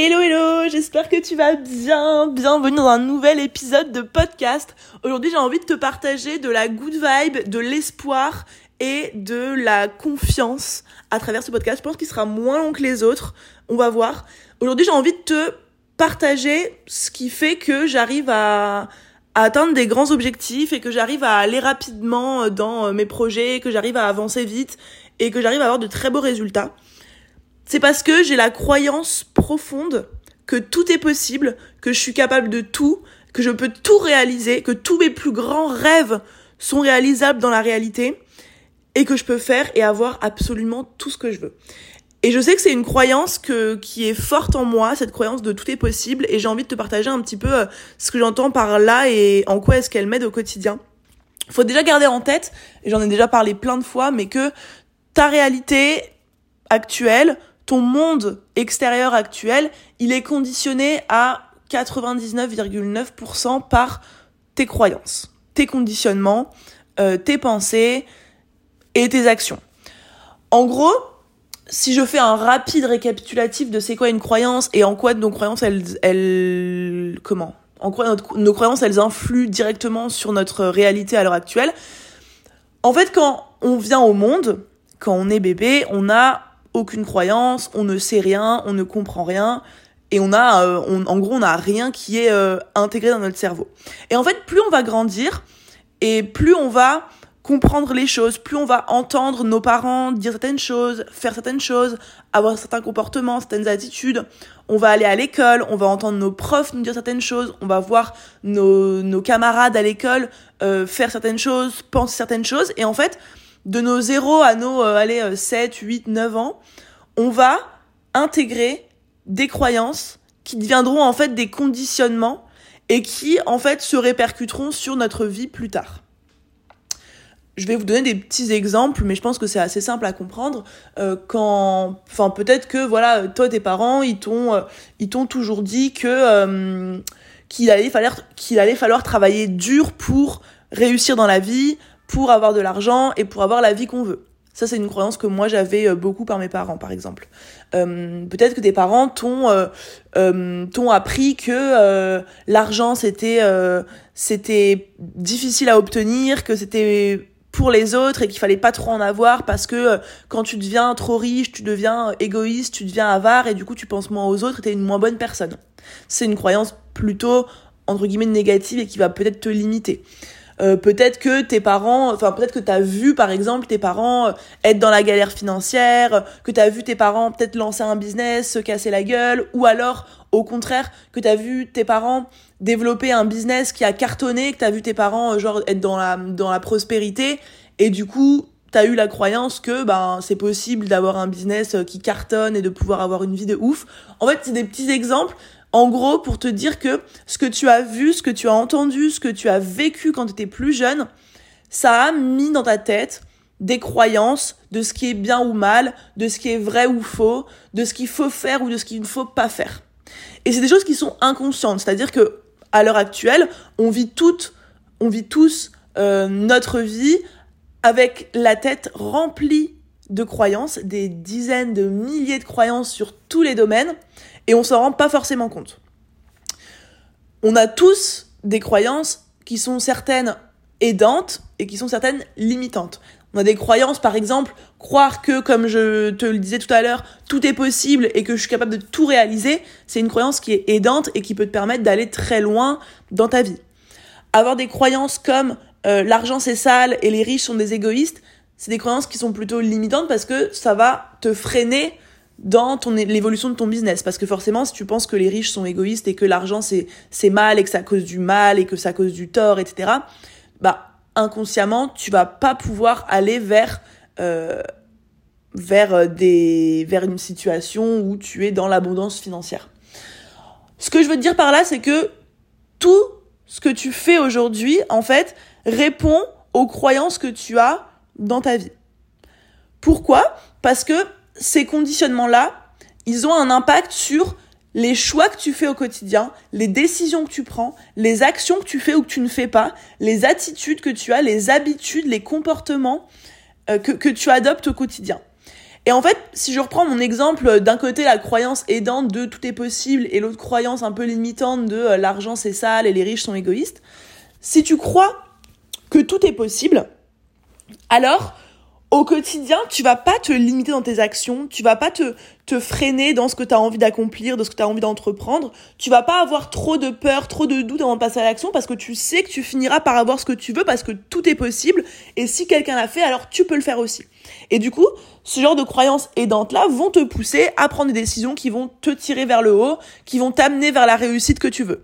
Hello hello, j'espère que tu vas bien. Bienvenue dans un nouvel épisode de podcast. Aujourd'hui, j'ai envie de te partager de la good vibe, de l'espoir et de la confiance à travers ce podcast. Je pense qu'il sera moins long que les autres. On va voir. Aujourd'hui, j'ai envie de te partager ce qui fait que j'arrive à, atteindre des grands objectifs et que j'arrive à aller rapidement dans mes projets, que j'arrive à avancer vite et que j'arrive à avoir de très beaux résultats. C'est parce que j'ai la croyance profonde que tout est possible, que je suis capable de tout, que je peux tout réaliser, que tous mes plus grands rêves sont réalisables dans la réalité et que je peux faire et avoir absolument tout ce que je veux. Et je sais que c'est une croyance que, qui est forte en moi, cette croyance de tout est possible, et j'ai envie de te partager un petit peu euh, ce que j'entends par là et en quoi est-ce qu'elle m'aide au quotidien. Faut déjà garder en tête, et j'en ai déjà parlé plein de fois, mais que ta réalité actuelle, ton monde extérieur actuel, il est conditionné à 99,9% par tes croyances, tes conditionnements, euh, tes pensées et tes actions. En gros, si je fais un rapide récapitulatif de c'est quoi une croyance et en quoi nos croyances, elles, comment? En quoi nos croyances, elles influent directement sur notre réalité à l'heure actuelle? En fait, quand on vient au monde, quand on est bébé, on a aucune croyance, on ne sait rien, on ne comprend rien, et on a, euh, en gros, on n'a rien qui est euh, intégré dans notre cerveau. Et en fait, plus on va grandir, et plus on va comprendre les choses, plus on va entendre nos parents dire certaines choses, faire certaines choses, avoir certains comportements, certaines attitudes. On va aller à l'école, on va entendre nos profs nous dire certaines choses, on va voir nos, camarades à l'école euh, faire certaines choses, penser certaines choses. Et en fait, de nos 0 à nos euh, allez, 7, 8, 9 ans, on va intégrer des croyances qui deviendront en fait des conditionnements et qui en fait se répercuteront sur notre vie plus tard. Je vais vous donner des petits exemples, mais je pense que c'est assez simple à comprendre. Euh, quand, enfin peut-être que voilà, toi tes parents, ils t'ont, euh, ils t'ont toujours dit que euh, qu'il allait falloir, qu'il allait falloir travailler dur pour réussir dans la vie, pour avoir de l'argent et pour avoir la vie qu'on veut. Ça, c'est une croyance que moi j'avais euh, beaucoup par mes parents, par exemple. Euh, Peut-être que tes parents t'ont euh, euh appris que l'argent c'était c'était difficile à obtenir, que c'était pour les autres et qu'il fallait pas trop en avoir parce que quand tu deviens trop riche, tu deviens égoïste, tu deviens avare et du coup tu penses moins aux autres et t'es une moins bonne personne. C'est une croyance plutôt entre guillemets négative et qui va peut-être te limiter. Euh, peut-être que tes parents, enfin peut-être que tu as vu par exemple tes parents euh, être dans la galère financière, que tu as vu tes parents peut-être lancer un business, se casser la gueule, ou alors au contraire que tu as vu tes parents développer un business qui a cartonné, que tu as vu tes parents euh, genre être dans la dans la prospérité et du coup t'as eu la croyance que ben c'est possible d'avoir un business qui cartonne et de pouvoir avoir une vie de ouf. En fait, c'est des petits exemples en gros, pour te dire que ce que tu as vu, ce que tu as entendu, ce que tu as vécu quand tu étais plus jeune, ça a mis dans ta tête des croyances de ce qui est bien ou mal, de ce qui est vrai ou faux, de ce qu'il faut faire ou de ce qu'il ne faut pas faire. Et c'est des choses qui sont inconscientes, c'est-à-dire que à l'heure actuelle, on vit toutes, on vit tous euh, notre vie avec la tête remplie de croyances, des dizaines de milliers de croyances sur tous les domaines, et on s'en rend pas forcément compte. On a tous des croyances qui sont certaines aidantes et qui sont certaines limitantes. On a des croyances, par exemple, croire que, comme je te le disais tout à l'heure, tout est possible et que je suis capable de tout réaliser, c'est une croyance qui est aidante et qui peut te permettre d'aller très loin dans ta vie. Avoir des croyances comme euh, l'argent c'est sale et les riches sont des égoïstes, c'est des croyances qui sont plutôt limitantes parce que ça va te freiner dans ton l'évolution de ton business. Parce que forcément si tu penses que les riches sont égoïstes et que l'argent c'est c'est mal et que ça cause du mal et que ça cause du tort etc bah inconsciemment tu vas pas pouvoir aller vers euh, vers euh, des vers une situation où tu es dans l'abondance financière. Ce que je veux te dire par là c'est que tout ce que tu fais aujourd'hui en fait répond aux croyances que tu as dans ta vie. Pourquoi? Parce que ces conditionnements-là, ils ont un impact sur les choix que tu fais au quotidien, les décisions que tu prends, les actions que tu fais ou que tu ne fais pas, les attitudes que tu as, les habitudes, les comportements euh, que, que tu adoptes au quotidien. Et en fait, si je reprends mon exemple, d'un côté la croyance aidante de tout est possible et l'autre croyance un peu limitante de euh, l'argent c'est sale et les riches sont égoïstes, si tu crois que tout est possible, alors au quotidien, tu vas pas te limiter dans tes actions, tu vas pas te, te freiner dans ce que tu as envie d'accomplir, dans ce que tu as envie d'entreprendre, tu vas pas avoir trop de peur, trop de doute avant de passer à l'action parce que tu sais que tu finiras par avoir ce que tu veux parce que tout est possible et si quelqu'un l'a fait, alors tu peux le faire aussi. Et du coup, ce genre de croyances aidantes là vont te pousser à prendre des décisions qui vont te tirer vers le haut, qui vont t'amener vers la réussite que tu veux.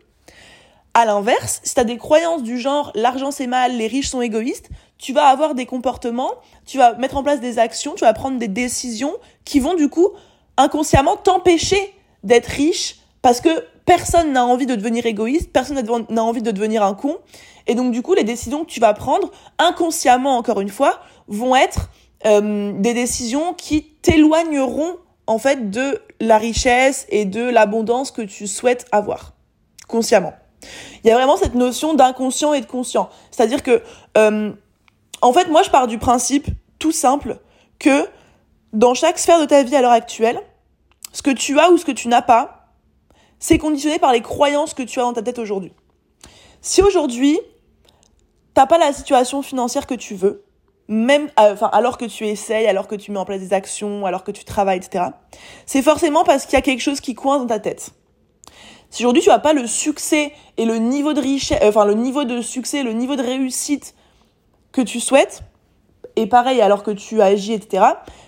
À l'inverse, si tu as des croyances du genre l'argent c'est mal, les riches sont égoïstes, tu vas avoir des comportements, tu vas mettre en place des actions, tu vas prendre des décisions qui vont du coup inconsciemment t'empêcher d'être riche parce que personne n'a envie de devenir égoïste, personne n'a envie de devenir un con. Et donc du coup, les décisions que tu vas prendre inconsciemment, encore une fois, vont être euh, des décisions qui t'éloigneront en fait de la richesse et de l'abondance que tu souhaites avoir consciemment. Il y a vraiment cette notion d'inconscient et de conscient. C'est-à-dire que euh, en fait, moi, je pars du principe tout simple que dans chaque sphère de ta vie à l'heure actuelle, ce que tu as ou ce que tu n'as pas, c'est conditionné par les croyances que tu as dans ta tête aujourd'hui. Si aujourd'hui, t'as pas la situation financière que tu veux, même, euh, enfin, alors que tu essayes, alors que tu mets en place des actions, alors que tu travailles, etc., c'est forcément parce qu'il y a quelque chose qui coince dans ta tête. Si aujourd'hui tu n'as pas le succès et le niveau de richesse, euh, enfin, le niveau de succès, le niveau de réussite que tu souhaites, et pareil alors que tu agis, etc.,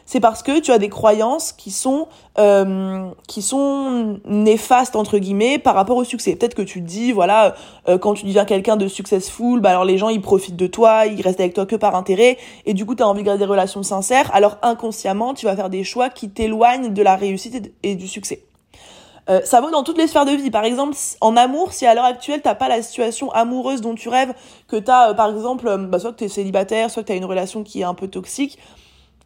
c'est parce que tu as des croyances qui sont euh, qui sont néfastes entre guillemets par rapport au succès. Peut-être que tu te dis voilà euh, quand tu deviens quelqu'un de successful, bah alors les gens ils profitent de toi, ils restent avec toi que par intérêt et du coup tu as envie de garder des relations sincères. Alors inconsciemment, tu vas faire des choix qui t'éloignent de la réussite et du succès. Euh, ça vaut dans toutes les sphères de vie. Par exemple, en amour, si à l'heure actuelle t'as pas la situation amoureuse dont tu rêves, que t'as, euh, par exemple, euh, bah, soit que t'es célibataire, soit que t'as une relation qui est un peu toxique,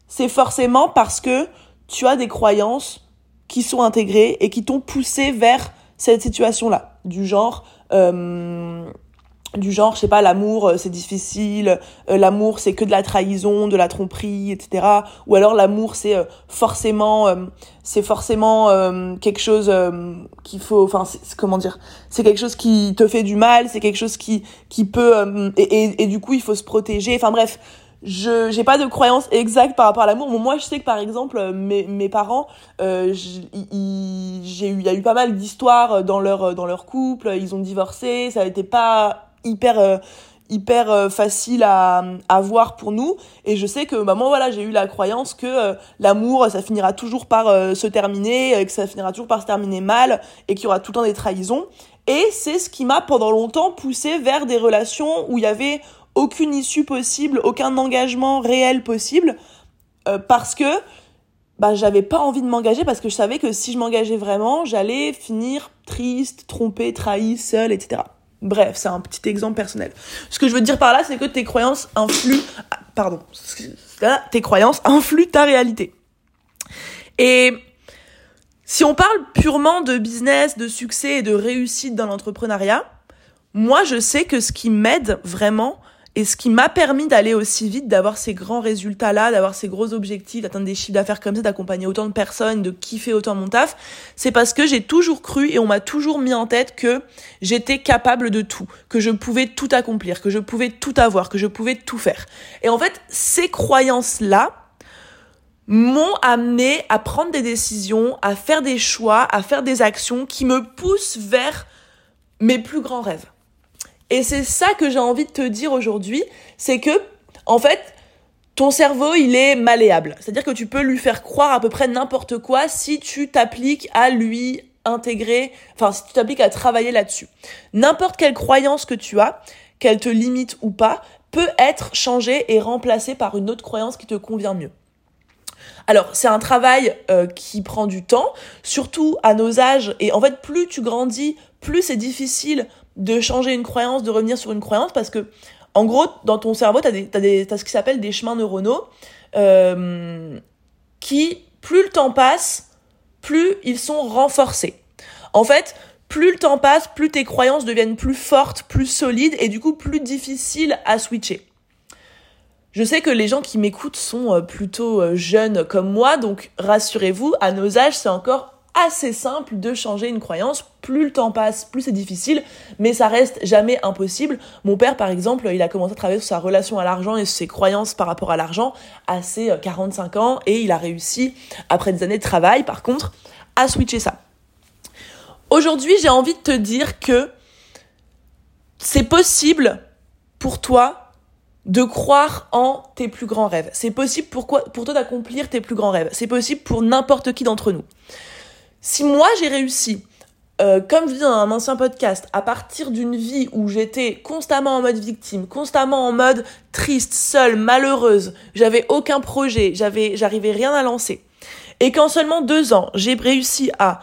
c'est forcément parce que tu as des croyances qui sont intégrées et qui t'ont poussé vers cette situation-là, du genre du genre, je sais pas, l'amour euh, c'est difficile, euh, l'amour c'est que de la trahison, de la tromperie, etc. Ou alors l'amour c'est euh, forcément, c'est forcément quelque chose qu'il faut, enfin, comment dire, c'est quelque chose qui te fait du mal, c'est quelque chose qui qui peut et, et, et, du coup il faut se protéger. Enfin bref, je j'ai pas de croyance exacte par rapport à l'amour. moi je sais que par exemple mes mes parents, j'ai eu il y a eu pas mal d'histoires dans leur dans leur couple, ils ont divorcé, ça n'était pas hyper euh, hyper euh, facile à, à voir pour nous. Et je sais que bah, moi voilà j'ai eu la croyance que euh, l'amour ça finira toujours par se terminer que ça finira toujours par se terminer mal et qu'il y aura tout le temps des trahisons. Et c'est ce qui m'a pendant longtemps poussé vers des relations où il y avait aucune issue possible aucun engagement réel possible parce que bah j'avais pas envie de m'engager parce que je savais que si je m'engageais vraiment j'allais finir triste trompée trahie seule etc Bref, c'est un petit exemple personnel. Ce que je veux dire par là, c'est que tes croyances influent, pardon, tes croyances influent ta réalité. Et si on parle purement de business, de succès et de réussite dans l'entrepreneuriat, moi, je sais que ce qui m'aide vraiment, et ce qui m'a permis d'aller aussi vite, d'avoir ces grands résultats-là, d'avoir ces gros objectifs, d'atteindre des chiffres d'affaires comme ça, d'accompagner autant de personnes, de kiffer autant mon taf, c'est parce que j'ai toujours cru et on m'a toujours mis en tête que j'étais capable de tout, que je pouvais tout accomplir, que je pouvais tout avoir, que je pouvais tout faire. Et en fait, ces croyances-là, m'ont amené à prendre des décisions, à faire des choix, à faire des actions qui me poussent vers mes plus grands rêves. Et c'est ça que j'ai envie de te dire aujourd'hui, c'est que, en fait, ton cerveau, il est malléable. C'est-à-dire que tu peux lui faire croire à peu près n'importe quoi si tu t'appliques à lui intégrer, enfin, si tu t'appliques à travailler là-dessus. N'importe quelle croyance que tu as, qu'elle te limite ou pas, peut être changée et remplacée par une autre croyance qui te convient mieux. Alors, c'est un travail euh, qui prend du temps, surtout à nos âges. Et en fait, plus tu grandis, plus c'est difficile de changer une croyance, de revenir sur une croyance, parce que, en gros, dans ton cerveau, t'as, des, t'as, des, t'as ce qui s'appelle des chemins neuronaux, euh, qui, plus le temps passe, plus ils sont renforcés. En fait, plus le temps passe, plus tes croyances deviennent plus fortes, plus solides, et du coup plus difficiles à switcher. Je sais que les gens qui m'écoutent sont euh, plutôt euh, jeunes comme moi, donc rassurez-vous, à nos âges, c'est encore assez simple de changer une croyance. Plus le temps passe, plus c'est difficile, mais ça reste jamais impossible. Mon père, par exemple, il a commencé à travailler sur sa relation à l'argent et ses croyances par rapport à l'argent à ses 45 ans et il a réussi, après des années de travail, par contre, à switcher ça. Aujourd'hui, j'ai envie de te dire que c'est possible pour toi de croire en tes plus grands rêves. C'est possible pour, pour toi d'accomplir tes plus grands rêves. C'est possible pour n'importe qui d'entre nous. Si moi j'ai réussi, euh, comme je dis dans un ancien podcast, à partir d'une vie où j'étais constamment en mode victime, constamment en mode triste, seule, malheureuse, j'avais aucun projet, j'arrivais rien à lancer, et qu'en seulement deux ans, j'ai réussi à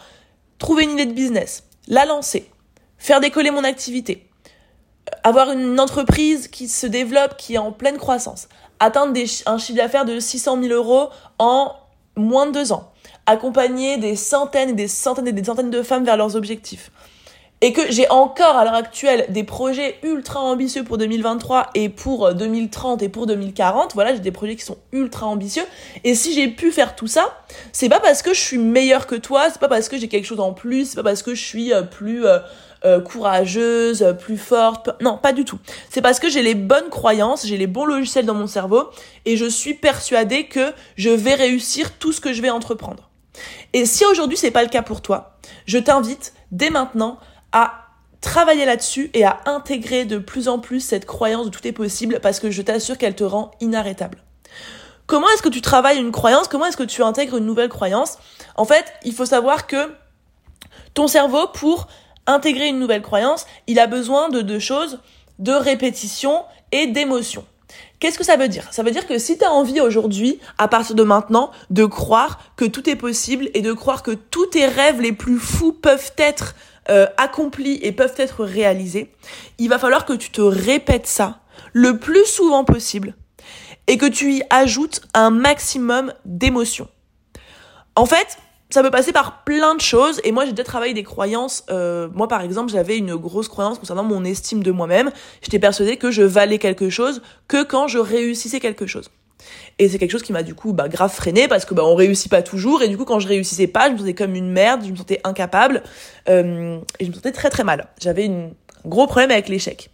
trouver une idée de business, la lancer, faire décoller mon activité, avoir une entreprise qui se développe, qui est en pleine croissance, atteindre un chiffre d'affaires de 600 000 euros en moins de deux ans, accompagner des centaines et des centaines et des centaines de femmes vers leurs objectifs, et que j'ai encore à l'heure actuelle des projets ultra ambitieux pour 2023 et pour 2030 et pour 2040. Voilà, j'ai des projets qui sont ultra ambitieux. Et si j'ai pu faire tout ça, c'est pas parce que je suis meilleure que toi, c'est pas parce que j'ai quelque chose en plus, c'est pas parce que je suis euh, plus euh, euh, courageuse, plus forte. Non, pas du tout. C'est parce que j'ai les bonnes croyances, j'ai les bons logiciels dans mon cerveau et je suis persuadée que je vais réussir tout ce que je vais entreprendre. Et si aujourd'hui c'est pas le cas pour toi, je t'invite dès maintenant à travailler là-dessus et à intégrer de plus en plus cette croyance de tout est possible parce que je t'assure qu'elle te rend inarrêtable. Comment est-ce que tu travailles une croyance? Comment est-ce que tu intègres une nouvelle croyance? En fait, il faut savoir que ton cerveau, pour intégrer une nouvelle croyance, il a besoin de deux choses, de répétition et d'émotion. Qu'est-ce que ça veut dire? Ça veut dire que si tu as envie aujourd'hui, à partir de maintenant, de croire que tout est possible et de croire que tous tes rêves les plus fous peuvent être euh, accomplis et peuvent être réalisés, il va falloir que tu te répètes ça le plus souvent possible et que tu y ajoutes un maximum d'émotions. En fait, ça peut passer par plein de choses et moi j'ai déjà travaillé des croyances euh, moi par exemple j'avais une grosse croyance concernant mon estime de moi-même j'étais persuadée que je valais quelque chose que quand je réussissais quelque chose et c'est quelque chose qui m'a du coup bah, grave freiné parce que bah, on réussit pas toujours et du coup quand je réussissais pas, je me sentais comme une merde, je me sentais incapable euh, et je me sentais très très mal. J'avais un gros problème avec l'échec.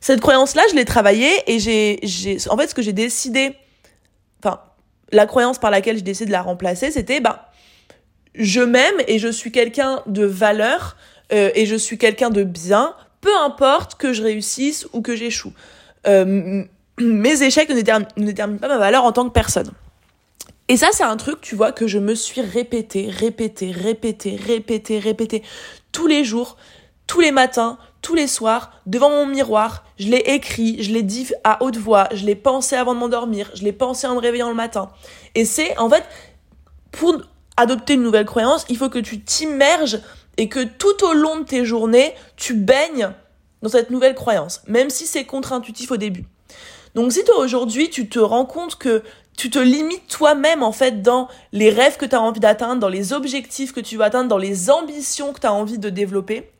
Cette croyance-là, je l'ai travaillée et j'ai, j'ai, en fait, ce que j'ai décidé, enfin, la croyance par laquelle j'ai décidé de la remplacer, c'était bah, je m'aime et je suis quelqu'un de valeur euh, et je suis quelqu'un de bien, peu importe que je réussisse ou que j'échoue. Euh, mes échecs ne déterminent, pas ma valeur en tant que personne. Et ça, c'est un truc, tu vois, que je me suis répété, répété, répété, répété, répété, tous les jours, tous les matins, tous les soirs, devant mon miroir. Je l'ai écrit, je l'ai dit à haute voix, je l'ai pensé avant de m'endormir, je l'ai pensé en me réveillant le matin. Et c'est, en fait, pour adopter une nouvelle croyance, il faut que tu t'immerges et que tout au long de tes journées, tu baignes dans cette nouvelle croyance, même si c'est contre-intuitif au début. Donc si toi aujourd'hui tu te rends compte que tu te limites toi-même en fait dans les rêves que tu as envie d'atteindre, dans les objectifs que tu veux atteindre, dans les ambitions que tu as envie de développer,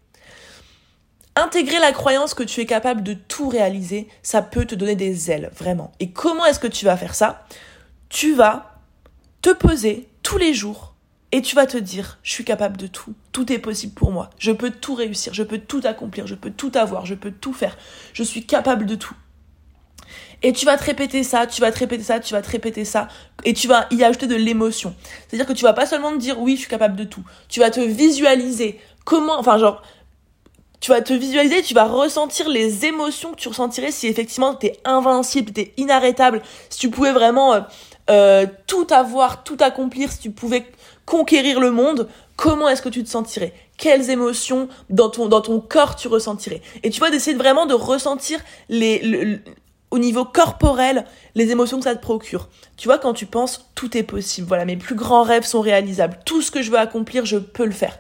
intégrer la croyance que tu es capable de tout réaliser, ça peut te donner des ailes, vraiment. Et comment est-ce que tu vas faire ça? Tu vas te poser tous les jours et tu vas te dire, je suis capable de tout, tout est possible pour moi, je peux tout réussir, je peux tout accomplir, je peux tout avoir, je peux tout faire, je suis capable de tout. Et tu vas te répéter ça, tu vas te répéter ça, tu vas te répéter ça, et tu vas y ajouter de l'émotion. C'est-à-dire que tu vas pas seulement te dire oui, je suis capable de tout. Tu vas te visualiser comment, enfin genre, tu vas te visualiser, tu vas ressentir les émotions que tu ressentirais si effectivement tu es invincible, tu es inarrêtable, si tu pouvais vraiment euh, tout avoir, tout accomplir, si tu pouvais conquérir le monde, comment est-ce que tu te sentirais? Quelles émotions dans ton, dans ton corps tu ressentirais? Et tu vas essayer vraiment de ressentir les, au niveau corporel les émotions que ça te procure. Tu vois, quand tu penses, tout est possible. Voilà, mes plus grands rêves sont réalisables. Tout ce que je veux accomplir, je peux le faire.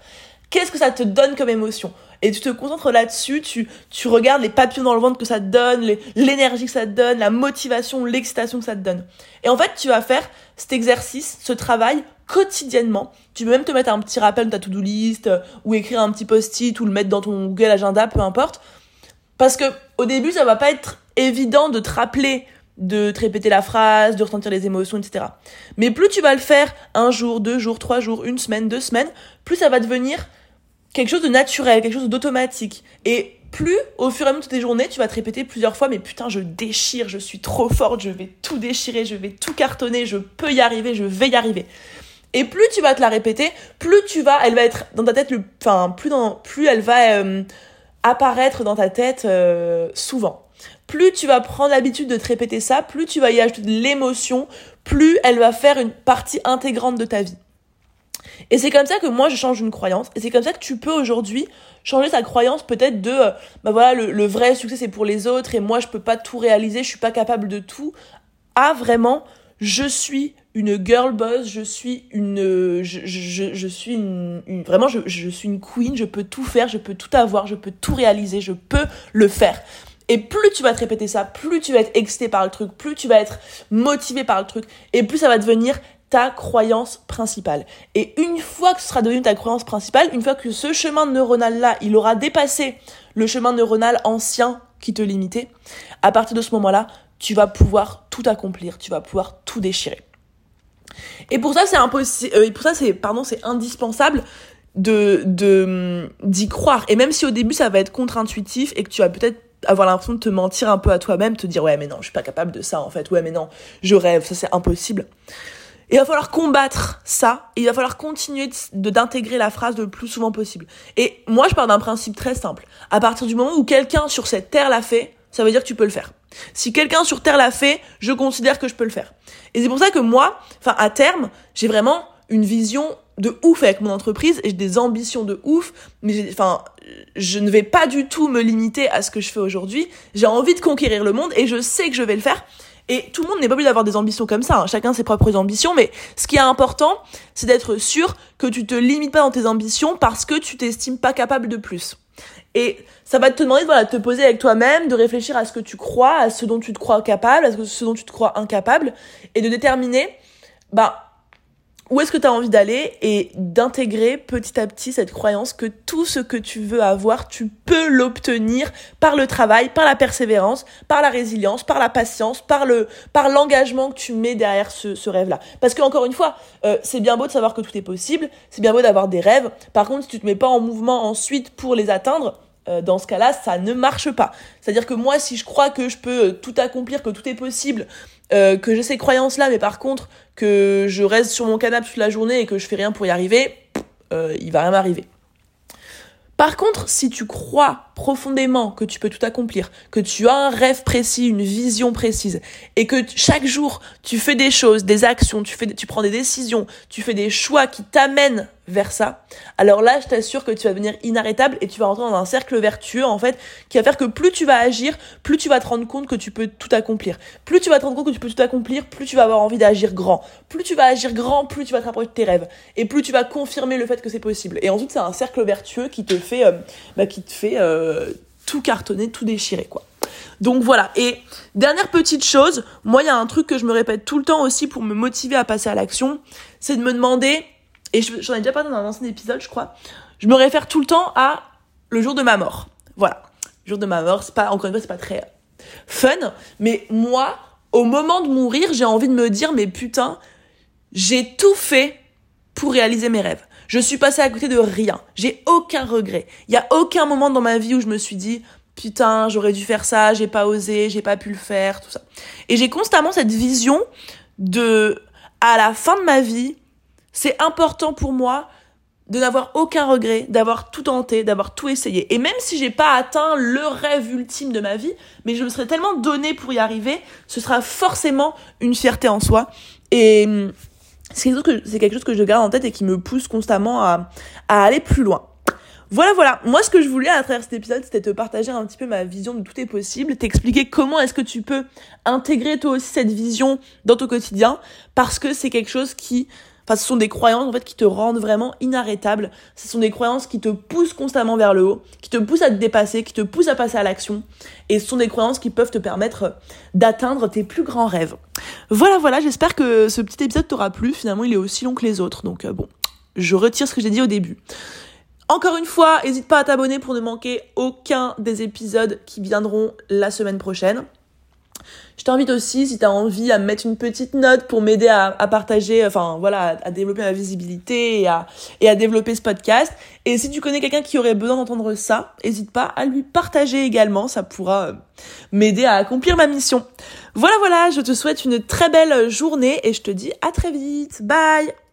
Qu'est-ce que ça te donne comme émotion? Et tu te concentres là-dessus, tu, tu regardes les papillons dans le ventre que ça te donne, l'énergie que ça te donne, la motivation, l'excitation que ça te donne. Et en fait, tu vas faire cet exercice, ce travail quotidiennement. Tu peux même te mettre un petit rappel de ta to-do list, euh, ou écrire un petit post-it, ou le mettre dans ton Google Agenda, peu importe. Parce que au début, ça va pas être évident de te rappeler de te répéter la phrase, de ressentir les émotions, etc. Mais plus tu vas le faire un jour, deux jours, trois jours, une semaine, deux semaines, plus ça va devenir quelque chose de naturel, quelque chose d'automatique. Et plus, au fur et à mesure de tes journées, tu vas te répéter plusieurs fois, mais putain, je déchire, je suis trop forte, je vais tout déchirer, je vais tout cartonner, je peux y arriver, je vais y arriver. Et plus tu vas te la répéter, plus tu vas, elle va être dans ta tête, le, enfin, plus, dans, plus elle va euh, apparaître dans ta tête euh, souvent plus tu vas prendre l'habitude de te répéter ça, plus tu vas y ajouter de l'émotion, plus elle va faire une partie intégrante de ta vie. Et c'est comme ça que moi je change une croyance, et c'est comme ça que tu peux aujourd'hui changer sa croyance peut-être de, euh, bah voilà, le, vrai succès c'est pour les autres, et moi je peux pas tout réaliser, je suis pas capable de tout, à vraiment, je suis une girl boss, je suis une, je, suis une, vraiment je, je suis une queen, je peux tout faire, je peux tout avoir, je peux tout réaliser, je peux le faire. Et plus tu vas te répéter ça, plus tu vas être excité par le truc, plus tu vas être motivé par le truc, et plus ça va devenir ta croyance principale. Et une fois que ce sera devenu ta croyance principale, une fois que ce chemin neuronal-là, il aura dépassé le chemin neuronal ancien qui te limitait, à partir de ce moment-là, tu vas pouvoir tout accomplir, tu vas pouvoir tout déchirer. Et pour ça, c'est impossible, euh, pour ça, c'est, pardon, c'est indispensable de, de, d'y croire. Et même si au début ça va être contre-intuitif et que tu vas peut-être avoir l'impression de te mentir un peu à toi-même, te dire ouais mais non, je suis pas capable de ça en fait, ouais mais non, je rêve, ça c'est impossible. Il va falloir combattre ça, il va falloir continuer d'intégrer la phrase le plus souvent possible. Et moi je pars d'un principe très simple. À partir du moment où quelqu'un sur cette terre l'a fait, ça veut dire que tu peux le faire. Si quelqu'un sur terre l'a fait, je considère que je peux le faire. Et c'est pour ça que moi, enfin à terme, j'ai vraiment une vision de ouf avec mon entreprise et j'ai des ambitions de ouf mais enfin je ne vais pas du tout me limiter à ce que je fais aujourd'hui j'ai envie de conquérir le monde et je sais que je vais le faire et tout le monde n'est pas obligé d'avoir des ambitions comme ça hein. chacun ses propres ambitions mais ce qui est important c'est d'être sûr que tu te limites pas dans tes ambitions parce que tu t'estimes pas capable de plus et ça va te demander voilà, de te poser avec toi-même, de réfléchir à ce que tu crois, à ce dont tu te crois capable, à ce dont tu te crois incapable, et de déterminer, bah, où est-ce que tu as envie d'aller et d'intégrer petit à petit cette croyance que tout ce que tu veux avoir, tu peux l'obtenir par le travail, par la persévérance, par la résilience, par la patience, par le par l'engagement que tu mets derrière ce, ce rêve-là. Parce que encore une fois, euh, c'est bien beau de savoir que tout est possible, c'est bien beau d'avoir des rêves. Par contre, si tu te mets pas en mouvement ensuite pour les atteindre, euh, dans ce cas-là, ça ne marche pas. C'est-à-dire que moi, si je crois que je peux tout accomplir, que tout est possible, euh, que j'ai ces croyances-là, mais par contre que je reste sur mon canapé toute la journée et que je fais rien pour y arriver, euh, il va rien m'arriver. Par contre, si tu crois profondément que tu peux tout accomplir, que tu as un rêve précis, une vision précise, et que chaque jour tu fais des choses, des actions, tu, fais, tu prends des décisions, tu fais des choix qui t'amènent vers ça, alors là, je t'assure que tu vas devenir inarrêtable et tu vas rentrer dans un cercle vertueux, en fait, qui va faire que plus tu vas agir, plus tu vas te rendre compte que tu peux tout accomplir. Plus tu vas te rendre compte que tu peux tout accomplir, plus tu vas avoir envie d'agir grand. Plus tu vas agir grand, plus tu vas te rapprocher de tes rêves. Et plus tu vas confirmer le fait que c'est possible. Et ensuite, c'est un cercle vertueux qui te fait, euh, bah, qui te fait euh, tout cartonner, tout déchirer, quoi. Donc voilà. Et dernière petite chose, moi, il y a un truc que je me répète tout le temps aussi pour me motiver à passer à l'action, c'est de me demander et j'en ai déjà parlé dans un ancien épisode, je crois, je me réfère tout le temps à le jour de ma mort. Voilà. Le jour de ma mort, c'est pas, encore une fois, c'est pas très fun, mais moi, au moment de mourir, j'ai envie de me dire, mais putain, j'ai tout fait pour réaliser mes rêves. Je suis passée à côté de rien. J'ai aucun regret. Il y a aucun moment dans ma vie où je me suis dit, putain, j'aurais dû faire ça, j'ai pas osé, j'ai pas pu le faire, tout ça. Et j'ai constamment cette vision de, à la fin de ma vie, c'est important pour moi de n'avoir aucun regret, d'avoir tout tenté, d'avoir tout essayé. Et même si j'ai pas atteint le rêve ultime de ma vie, mais je me serais tellement donné pour y arriver, ce sera forcément une fierté en soi. Et c'est quelque chose que je garde en tête et qui me pousse constamment à, à aller plus loin. Voilà, voilà. Moi, ce que je voulais à travers cet épisode, c'était te partager un petit peu ma vision de tout est possible, t'expliquer comment est-ce que tu peux intégrer toi aussi cette vision dans ton quotidien, parce que c'est quelque chose qui Enfin, ce sont des croyances en fait qui te rendent vraiment inarrêtable. Ce sont des croyances qui te poussent constamment vers le haut, qui te poussent à te dépasser, qui te poussent à passer à l'action. Et ce sont des croyances qui peuvent te permettre d'atteindre tes plus grands rêves. Voilà, voilà. J'espère que ce petit épisode t'aura plu. Finalement, il est aussi long que les autres. Donc euh, bon, je retire ce que j'ai dit au début. Encore une fois, n'hésite pas à t'abonner pour ne manquer aucun des épisodes qui viendront la semaine prochaine. Je t'invite aussi, si tu as envie, à me mettre une petite note pour m'aider à, partager, enfin voilà, à, développer ma visibilité et à, et à développer ce podcast. Et si tu connais quelqu'un qui aurait besoin d'entendre ça, n'hésite pas à lui partager également, ça pourra euh, m'aider à accomplir ma mission. Voilà, voilà, je te souhaite une très belle journée et je te dis à très vite. Bye